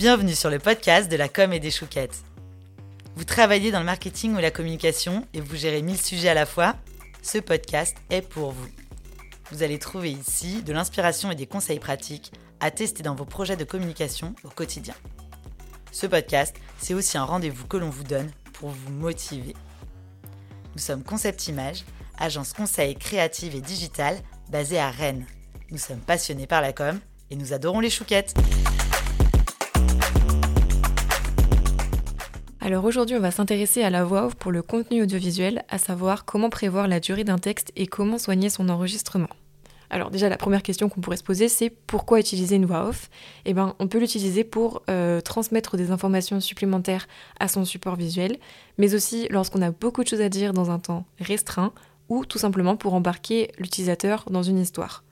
Bienvenue sur le podcast de la com et des chouquettes. Vous travaillez dans le marketing ou la communication et vous gérez mille sujets à la fois Ce podcast est pour vous. Vous allez trouver ici de l'inspiration et des conseils pratiques à tester dans vos projets de communication au quotidien. Ce podcast, c'est aussi un rendez-vous que l'on vous donne pour vous motiver. Nous sommes Concept Image, agence conseil créative et digitale basée à Rennes. Nous sommes passionnés par la com et nous adorons les chouquettes. Alors aujourd'hui, on va s'intéresser à la voix off pour le contenu audiovisuel, à savoir comment prévoir la durée d'un texte et comment soigner son enregistrement. Alors déjà, la première question qu'on pourrait se poser, c'est pourquoi utiliser une voix off? Eh bien, on peut l'utiliser pour euh, transmettre des informations supplémentaires à son support visuel, mais aussi lorsqu'on a beaucoup de choses à dire dans un temps restreint, ou tout simplement pour embarquer l'utilisateur dans une histoire.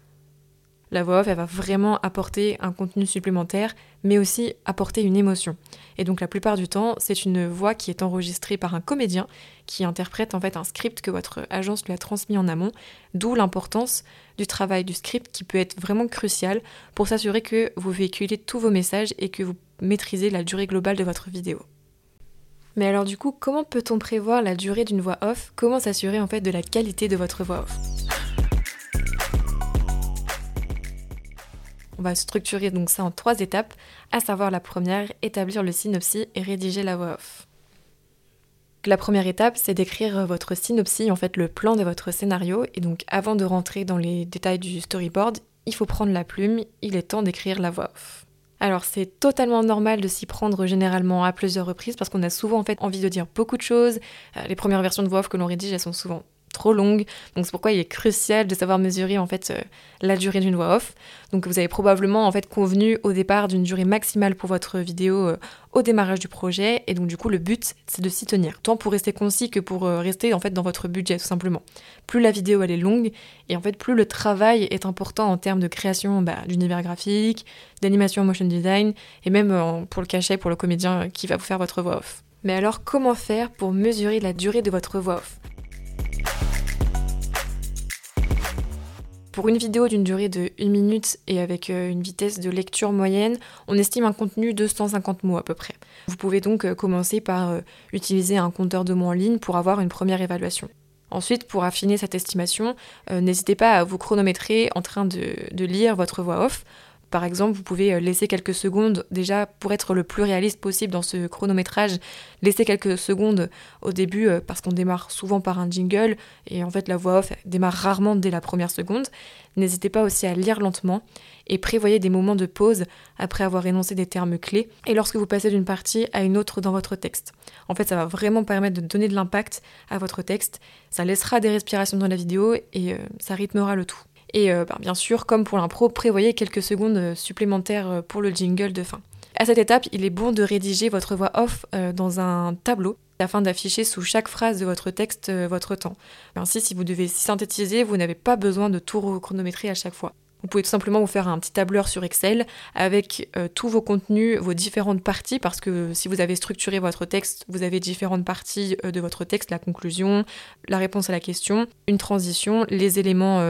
La voix off, elle va vraiment apporter un contenu supplémentaire, mais aussi apporter une émotion. Et donc la plupart du temps, c'est une voix qui est enregistrée par un comédien qui interprète en fait un script que votre agence lui a transmis en amont, d'où l'importance du travail du script qui peut être vraiment crucial pour s'assurer que vous véhiculez tous vos messages et que vous maîtrisez la durée globale de votre vidéo. Mais alors du coup, comment peut-on prévoir la durée d'une voix off? Comment s'assurer en fait de la qualité de votre voix off? On va structurer donc ça en trois étapes, à savoir la première, établir le synopsis et rédiger la voix off. La première étape, c'est d'écrire votre synopsis, en fait le plan de votre scénario, et donc avant de rentrer dans les détails du storyboard, il faut prendre la plume, il est temps d'écrire la voix off. Alors c'est totalement normal de s'y prendre généralement à plusieurs reprises parce qu'on a souvent en fait envie de dire beaucoup de choses. Euh, les premières versions de voix off que l'on rédige, elles sont souvent trop longue. Donc c'est pourquoi il est crucial de savoir mesurer en fait euh, la durée d'une voix off. Donc vous avez probablement en fait convenu au départ d'une durée maximale pour votre vidéo euh, au démarrage du projet et donc du coup le but c'est de s'y tenir. Tant pour rester concis que pour euh, rester en fait dans votre budget tout simplement. Plus la vidéo elle est longue et en fait plus le travail est important en termes de création bah, d'univers graphique, d'animation motion design et même pour le cachet pour le comédien qui va vous faire votre voix off. Mais alors comment faire pour mesurer la durée de votre voix off? Pour une vidéo d'une durée de 1 minute et avec euh, une vitesse de lecture moyenne, on estime un contenu de 150 mots à peu près. Vous pouvez donc euh, commencer par euh, utiliser un compteur de mots en ligne pour avoir une première évaluation. Ensuite, pour affiner cette estimation, n'hésitez pas à vous chronométrer en train de, de lire votre voix off par exemple, vous pouvez euh, laisser quelques secondes, déjà pour être le plus réaliste possible dans ce chronométrage, laisser quelques secondes au début euh, parce qu'on démarre souvent par un jingle et en fait la voix off démarre rarement dès la première seconde. N'hésitez pas aussi à lire lentement et prévoyez des moments de pause après avoir énoncé des termes clés et lorsque vous passez d'une partie à une autre dans votre texte. En fait, ça va vraiment permettre de donner de l'impact à votre texte, ça laissera des respirations dans la vidéo et euh, ça rythmera le tout. Et euh, ben, bien sûr, comme pour l'impro, prévoyez quelques secondes euh, supplémentaires euh, pour le jingle de fin. À cette étape, il est bon de rédiger votre voix off dans un tableau afin d'afficher sous chaque phrase de votre texte votre temps. Ainsi, si vous devez synthétiser, vous n'avez pas besoin de tout chronométrer à chaque fois. Vous pouvez tout simplement vous faire un petit tableur sur Excel avec tous vos contenus, vos différentes parties, parce que si vous avez structuré votre texte, vous avez différentes parties de votre texte, la conclusion, la réponse à la question, une transition, les éléments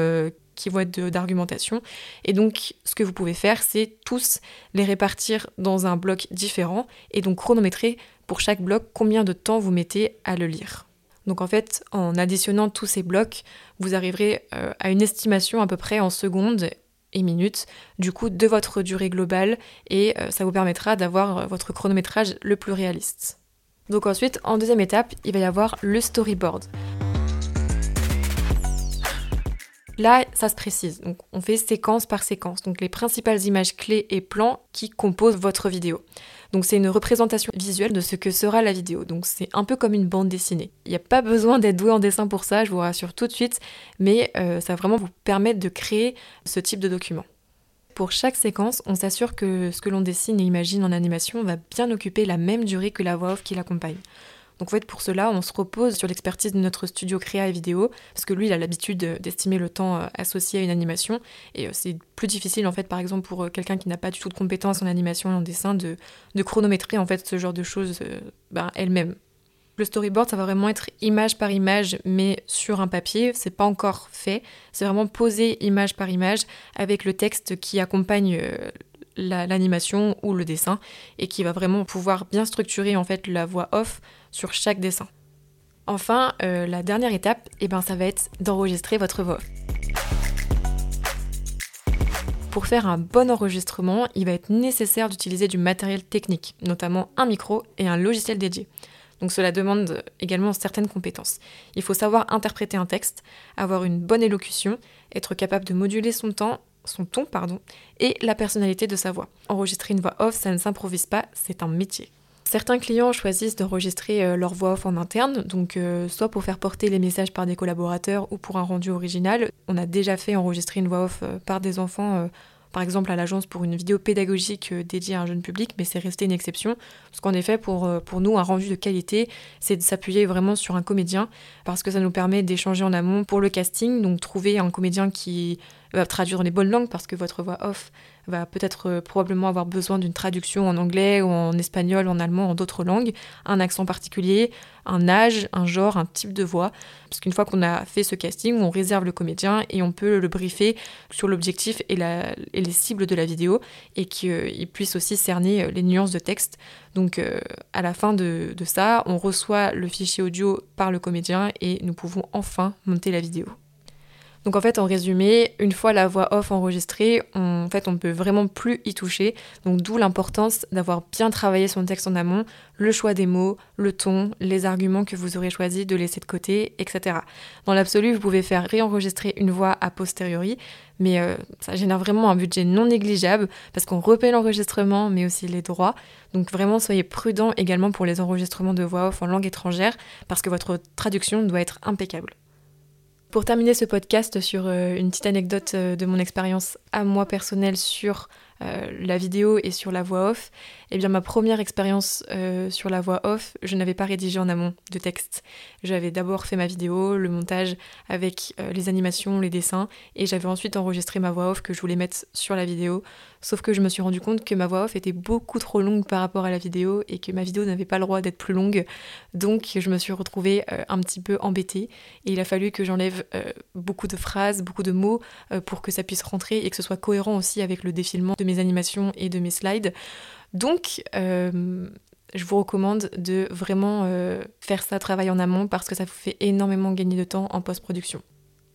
qui vont être d'argumentation. Et donc, ce que vous pouvez faire, c'est tous les répartir dans un bloc différent et donc chronométrer pour chaque bloc combien de temps vous mettez à le lire. Donc en fait, en additionnant tous ces blocs, vous arriverez euh, à une estimation à peu près en secondes et minutes du coup de votre durée globale et euh, ça vous permettra d'avoir euh, votre chronométrage le plus réaliste. Donc ensuite, en deuxième étape, il va y avoir le storyboard. Là, ça se précise. Donc, on fait séquence par séquence. Donc, les principales images clés et plans qui composent votre vidéo. Donc, c'est une représentation visuelle de ce que sera la vidéo. Donc, c'est un peu comme une bande dessinée. Il n'y a pas besoin d'être doué en dessin pour ça, je vous rassure tout de suite, mais euh, ça va vraiment vous permettre de créer ce type de document. Pour chaque séquence, on s'assure que ce que l'on dessine et imagine en animation va bien occuper la même durée que la voix off qui l'accompagne. Donc en fait, pour cela, on se repose sur l'expertise de notre studio créa et vidéo, parce que lui, il a l'habitude d'estimer le temps euh, associé à une animation, et euh, c'est plus difficile en fait, par exemple, pour euh, quelqu'un qui n'a pas du tout de compétences en animation et en dessin, de, chronométrer en fait ce genre de choses ben, elle-même. Le storyboard, ça va vraiment être image par image, mais sur un papier. C'est pas encore fait. C'est vraiment poser image par image avec le texte qui accompagne l'animation ou le dessin et qui va vraiment pouvoir bien structurer en fait la voix off sur chaque dessin. Enfin, euh, la dernière étape, eh ben, ça va être d'enregistrer votre voix. Pour faire un bon enregistrement, il va être nécessaire d'utiliser du matériel technique, notamment un micro et un logiciel dédié. Donc cela demande également certaines compétences. Il faut savoir interpréter un texte, avoir une bonne élocution, être capable de moduler son temps, son ton pardon, et la personnalité de sa voix. Enregistrer une voix off, ça ne s'improvise pas, c'est un métier. Certains clients choisissent d'enregistrer euh, leur voix off en interne, donc euh, soit pour faire porter les messages par des collaborateurs ou pour un rendu original. On a déjà fait enregistrer une voix off euh, par des enfants par exemple à l'agence pour une vidéo pédagogique dédiée à un jeune public, mais c'est resté une exception, parce qu'en effet, pour, pour nous, un rendu de qualité, c'est de s'appuyer vraiment sur un comédien, parce que ça nous permet d'échanger en amont pour le casting, donc trouver un comédien qui va traduire dans les bonnes langues, parce que votre voix off va peut-être euh, probablement avoir besoin d'une traduction en anglais ou en espagnol, en allemand, en d'autres langues, un accent particulier, un âge, un genre, un type de voix. Parce qu'une fois qu'on a fait ce casting, on réserve le comédien et on peut le briefer sur l'objectif et, les cibles de la vidéo et qu'il puisse aussi cerner euh, les nuances de texte. Donc euh, à la fin de ça, on reçoit le fichier audio par le comédien et nous pouvons enfin monter la vidéo. Donc en fait, en résumé, une fois la voix off enregistrée, on, ne peut vraiment plus y toucher. Donc d'où l'importance d'avoir bien travaillé son texte en amont, le choix des mots, le ton, les arguments que vous aurez choisi de laisser de côté, etc. Dans l'absolu, vous pouvez faire réenregistrer une voix a posteriori, mais euh, ça génère vraiment un budget non négligeable parce qu'on repaie l'enregistrement, mais aussi les droits. Donc vraiment, soyez prudent également pour les enregistrements de voix off en langue étrangère parce que votre traduction doit être impeccable. Pour terminer ce podcast sur euh, une petite anecdote euh, de mon expérience à moi personnelle sur euh, la vidéo et sur la voix off, eh bien ma première expérience euh, sur la voix off, je n'avais pas rédigé en amont de texte. J'avais d'abord fait ma vidéo, le montage avec euh, les animations, les dessins, et j'avais ensuite enregistré ma voix off que je voulais mettre sur la vidéo. Sauf que je me suis rendu compte que ma voix off était beaucoup trop longue par rapport à la vidéo et que ma vidéo n'avait pas le droit d'être plus longue. Donc je me suis retrouvée un petit peu embêtée et il a fallu que j'enlève beaucoup de phrases, beaucoup de mots pour que ça puisse rentrer et que ce soit cohérent aussi avec le défilement de mes animations et de mes slides. Donc, euh, je vous recommande de vraiment euh, faire ça, travail en amont, parce que ça vous fait énormément gagner de temps en post-production.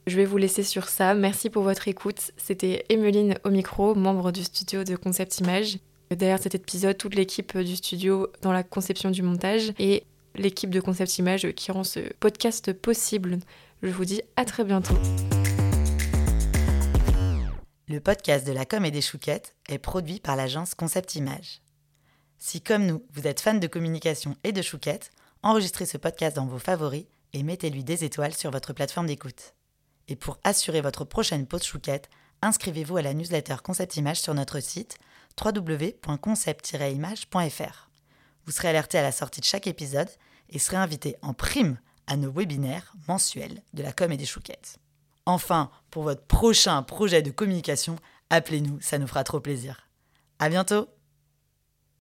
Je vais vous laisser sur ça. Merci pour votre écoute. C'était Emeline au micro, membre du studio de Concept Image. Derrière cet épisode, toute l'équipe du studio dans la conception du montage et l'équipe de Concept Image qui rend ce podcast possible. Je vous dis à très bientôt. Le podcast de la com et des chouquettes est produit par l'agence Concept Image. Si comme nous, vous êtes fan de communication et de chouquettes, enregistrez ce podcast dans vos favoris et mettez-lui des étoiles sur votre plateforme d'écoute. Et pour assurer votre prochaine pause chouquette, inscrivez-vous à la newsletter Concept Image sur notre site www.concept-image.fr. Vous serez alerté à la sortie de chaque épisode et serez invité en prime à nos webinaires mensuels de la com et des chouquettes. Enfin, pour votre prochain projet de communication, appelez-nous, ça nous fera trop plaisir. À bientôt!